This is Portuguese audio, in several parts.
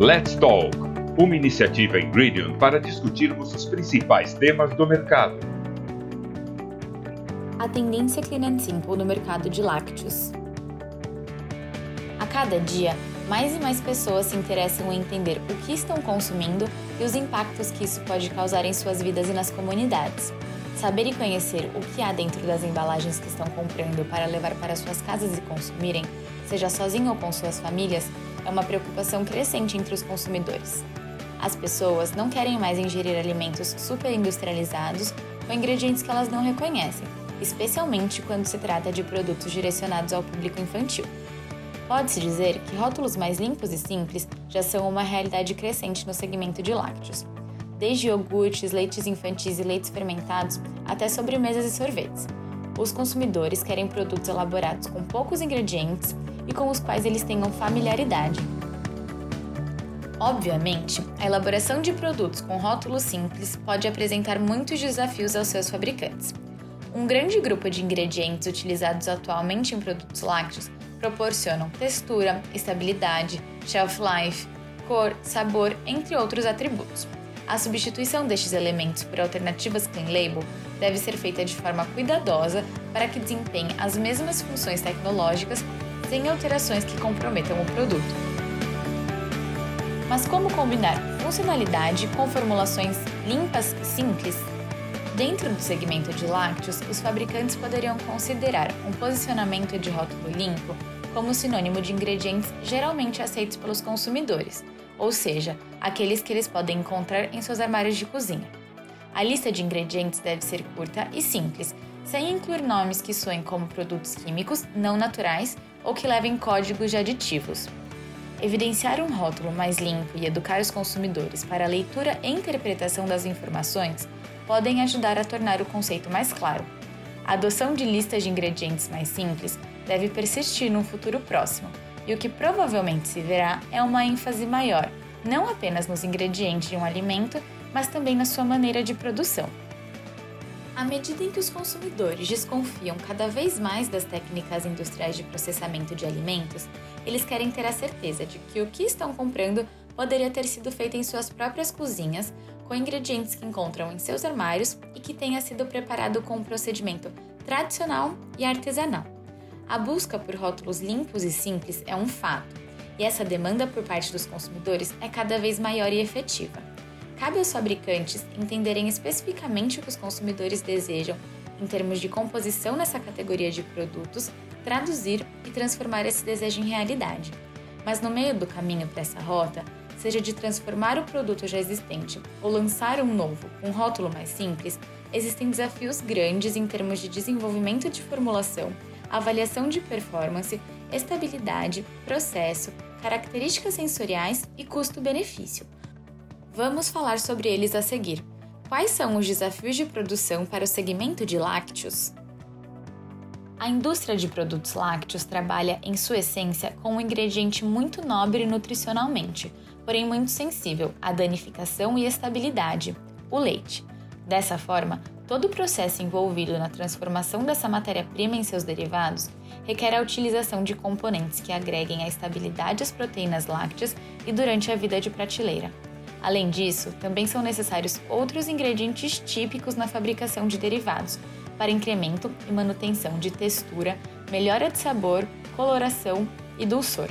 Let's Talk, uma iniciativa Ingredient para discutirmos os principais temas do mercado. A tendência Clean Simple no mercado de lácteos. A cada dia, mais e mais pessoas se interessam em entender o que estão consumindo e os impactos que isso pode causar em suas vidas e nas comunidades. Saber e conhecer o que há dentro das embalagens que estão comprando para levar para suas casas e consumirem, seja sozinho ou com suas famílias, é uma preocupação crescente entre os consumidores. As pessoas não querem mais ingerir alimentos superindustrializados com ingredientes que elas não reconhecem, especialmente quando se trata de produtos direcionados ao público infantil. Pode-se dizer que rótulos mais limpos e simples já são uma realidade crescente no segmento de lácteos, desde iogurtes, leites infantis e leites fermentados até sobremesas e sorvetes. Os consumidores querem produtos elaborados com poucos ingredientes e com os quais eles tenham familiaridade. Obviamente, a elaboração de produtos com rótulos simples pode apresentar muitos desafios aos seus fabricantes. Um grande grupo de ingredientes utilizados atualmente em produtos lácteos proporcionam textura, estabilidade, shelf life, cor, sabor, entre outros atributos. A substituição destes elementos por alternativas clean label deve ser feita de forma cuidadosa para que desempenhe as mesmas funções tecnológicas sem alterações que comprometam o produto. Mas como combinar funcionalidade com formulações limpas e simples? Dentro do segmento de lácteos, os fabricantes poderiam considerar um posicionamento de rótulo limpo como sinônimo de ingredientes geralmente aceitos pelos consumidores, ou seja, aqueles que eles podem encontrar em seus armários de cozinha. A lista de ingredientes deve ser curta e simples, sem incluir nomes que soem como produtos químicos não naturais ou que levem códigos de aditivos. Evidenciar um rótulo mais limpo e educar os consumidores para a leitura e interpretação das informações podem ajudar a tornar o conceito mais claro. A adoção de listas de ingredientes mais simples deve persistir no futuro próximo, e o que provavelmente se verá é uma ênfase maior, não apenas nos ingredientes de um alimento, mas também na sua maneira de produção. À medida em que os consumidores desconfiam cada vez mais das técnicas industriais de processamento de alimentos, eles querem ter a certeza de que o que estão comprando poderia ter sido feito em suas próprias cozinhas, com ingredientes que encontram em seus armários e que tenha sido preparado com um procedimento tradicional e artesanal. A busca por rótulos limpos e simples é um fato, e essa demanda por parte dos consumidores é cada vez maior e efetiva. Cabe aos fabricantes entenderem especificamente o que os consumidores desejam em termos de composição nessa categoria de produtos, traduzir e transformar esse desejo em realidade. Mas no meio do caminho para essa rota, seja de transformar o produto já existente ou lançar um novo com um rótulo mais simples, existem desafios grandes em termos de desenvolvimento de formulação, avaliação de performance, estabilidade, processo, características sensoriais e custo-benefício. Vamos falar sobre eles a seguir. Quais são os desafios de produção para o segmento de lácteos? A indústria de produtos lácteos trabalha, em sua essência, com um ingrediente muito nobre nutricionalmente, porém muito sensível à danificação e estabilidade: o leite. Dessa forma, todo o processo envolvido na transformação dessa matéria-prima em seus derivados requer a utilização de componentes que agreguem a estabilidade às proteínas lácteas e durante a vida de prateleira. Além disso, também são necessários outros ingredientes típicos na fabricação de derivados, para incremento e manutenção de textura, melhora de sabor, coloração e dulçor.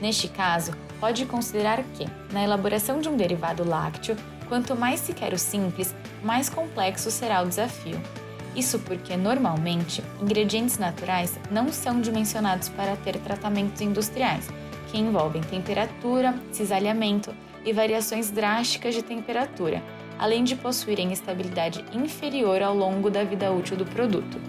Neste caso, pode considerar que, na elaboração de um derivado lácteo, quanto mais se quer o simples, mais complexo será o desafio. Isso porque, normalmente, ingredientes naturais não são dimensionados para ter tratamentos industriais, que envolvem temperatura, cisalhamento e variações drásticas de temperatura, além de possuírem estabilidade inferior ao longo da vida útil do produto.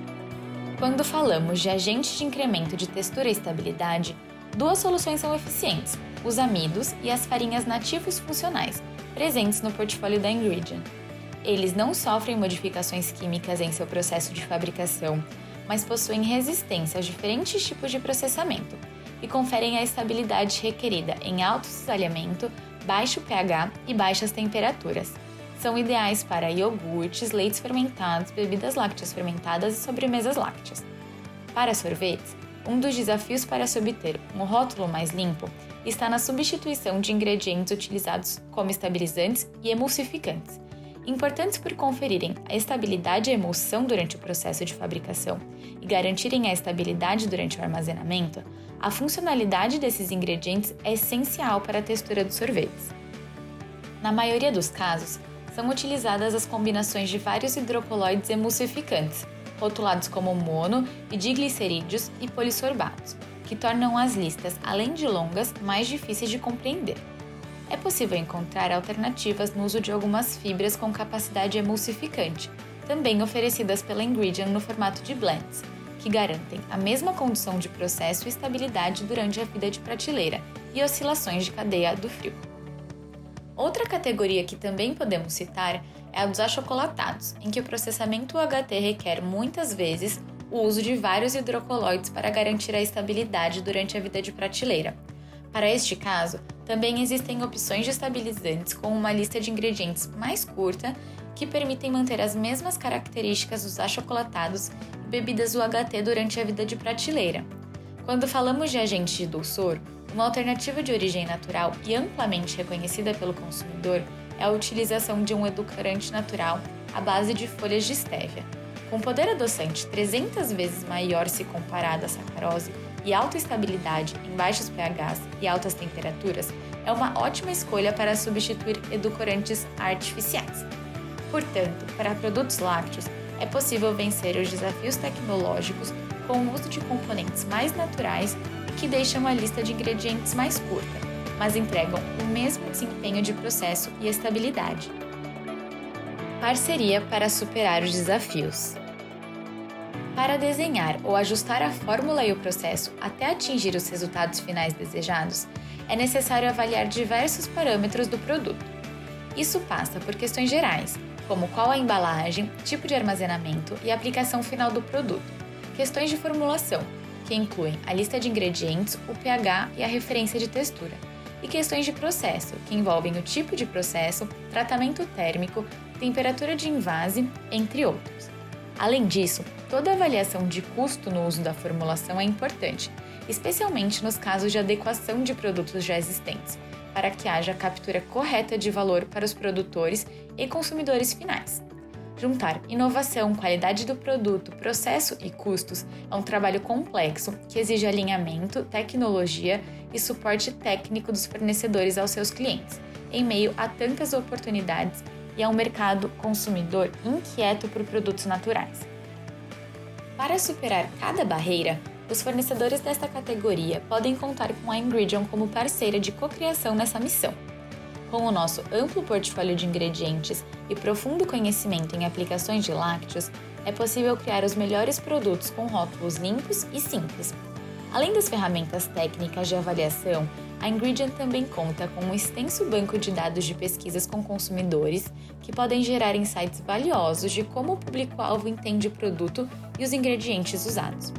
Quando falamos de agentes de incremento de textura e estabilidade, duas soluções são eficientes: os amidos e as farinhas nativos funcionais, presentes no portfólio da Ingredient. Eles não sofrem modificações químicas em seu processo de fabricação, mas possuem resistência aos diferentes tipos de processamento e conferem a estabilidade requerida em alto cisalhamento, baixo pH e baixas temperaturas. São ideais para iogurtes, leites fermentados, bebidas lácteas fermentadas e sobremesas lácteas. Para sorvetes, um dos desafios para se obter um rótulo mais limpo está na substituição de ingredientes utilizados como estabilizantes e emulsificantes, importantes por conferirem a estabilidade e a emulsão durante o processo de fabricação e garantirem a estabilidade durante o armazenamento, a funcionalidade desses ingredientes é essencial para a textura dos sorvetes. Na maioria dos casos, são utilizadas as combinações de vários hidrocoloides emulsificantes, rotulados como mono e diglicerídeos e polissorbatos, que tornam as listas, além de longas, mais difíceis de compreender. É possível encontrar alternativas no uso de algumas fibras com capacidade emulsificante, também oferecidas pela Ingredient no formato de blends, que garantem a mesma condição de processo e estabilidade durante a vida de prateleira e oscilações de cadeia do frio. Outra categoria que também podemos citar é a dos achocolatados, em que o processamento UHT requer muitas vezes o uso de vários hidrocoloides para garantir a estabilidade durante a vida de prateleira. Para este caso, também existem opções de estabilizantes com uma lista de ingredientes mais curta que permitem manter as mesmas características dos achocolatados e bebidas UHT durante a vida de prateleira. Quando falamos de agentes de dulçor, uma alternativa de origem natural e amplamente reconhecida pelo consumidor é a utilização de um edulcorante natural à base de folhas de estévia. Com poder adoçante 300 vezes maior se comparado à sacarose e alta estabilidade em baixos pHs e altas temperaturas, é uma ótima escolha para substituir edulcorantes artificiais. Portanto, para produtos lácteos, é possível vencer os desafios tecnológicos com o uso de componentes mais naturais que deixam a lista de ingredientes mais curta, mas entregam o mesmo desempenho de processo e estabilidade. Parceria para superar os desafios. Para desenhar ou ajustar a fórmula e o processo até atingir os resultados finais desejados, é necessário avaliar diversos parâmetros do produto. Isso passa por questões gerais, como qual a embalagem, tipo de armazenamento e aplicação final do produto, questões de formulação, que incluem a lista de ingredientes, o pH e a referência de textura, e questões de processo, que envolvem o tipo de processo, tratamento térmico, temperatura de invase, entre outros. Além disso, toda avaliação de custo no uso da formulação é importante, especialmente nos casos de adequação de produtos já existentes, para que haja captura correta de valor para os produtores e consumidores finais. Juntar inovação, qualidade do produto, processo e custos é um trabalho complexo que exige alinhamento, tecnologia e suporte técnico dos fornecedores aos seus clientes, em meio a tantas oportunidades e a um mercado consumidor inquieto por produtos naturais. Para superar cada barreira, os fornecedores desta categoria podem contar com a Ingredient como parceira de cocriação nessa missão. Com o nosso amplo portfólio de ingredientes e profundo conhecimento em aplicações de lácteos, é possível criar os melhores produtos com rótulos limpos e simples. Além das ferramentas técnicas de avaliação, a Ingredient também conta com um extenso banco de dados de pesquisas com consumidores que podem gerar insights valiosos de como o público-alvo entende o produto e os ingredientes usados.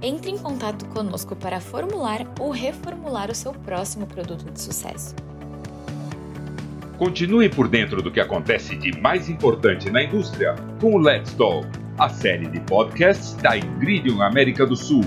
Entre em contato conosco para formular ou reformular o seu próximo produto de sucesso. Continue por dentro do que acontece de mais importante na indústria com o Let's Talk, a série de podcasts da Ingridium América do Sul.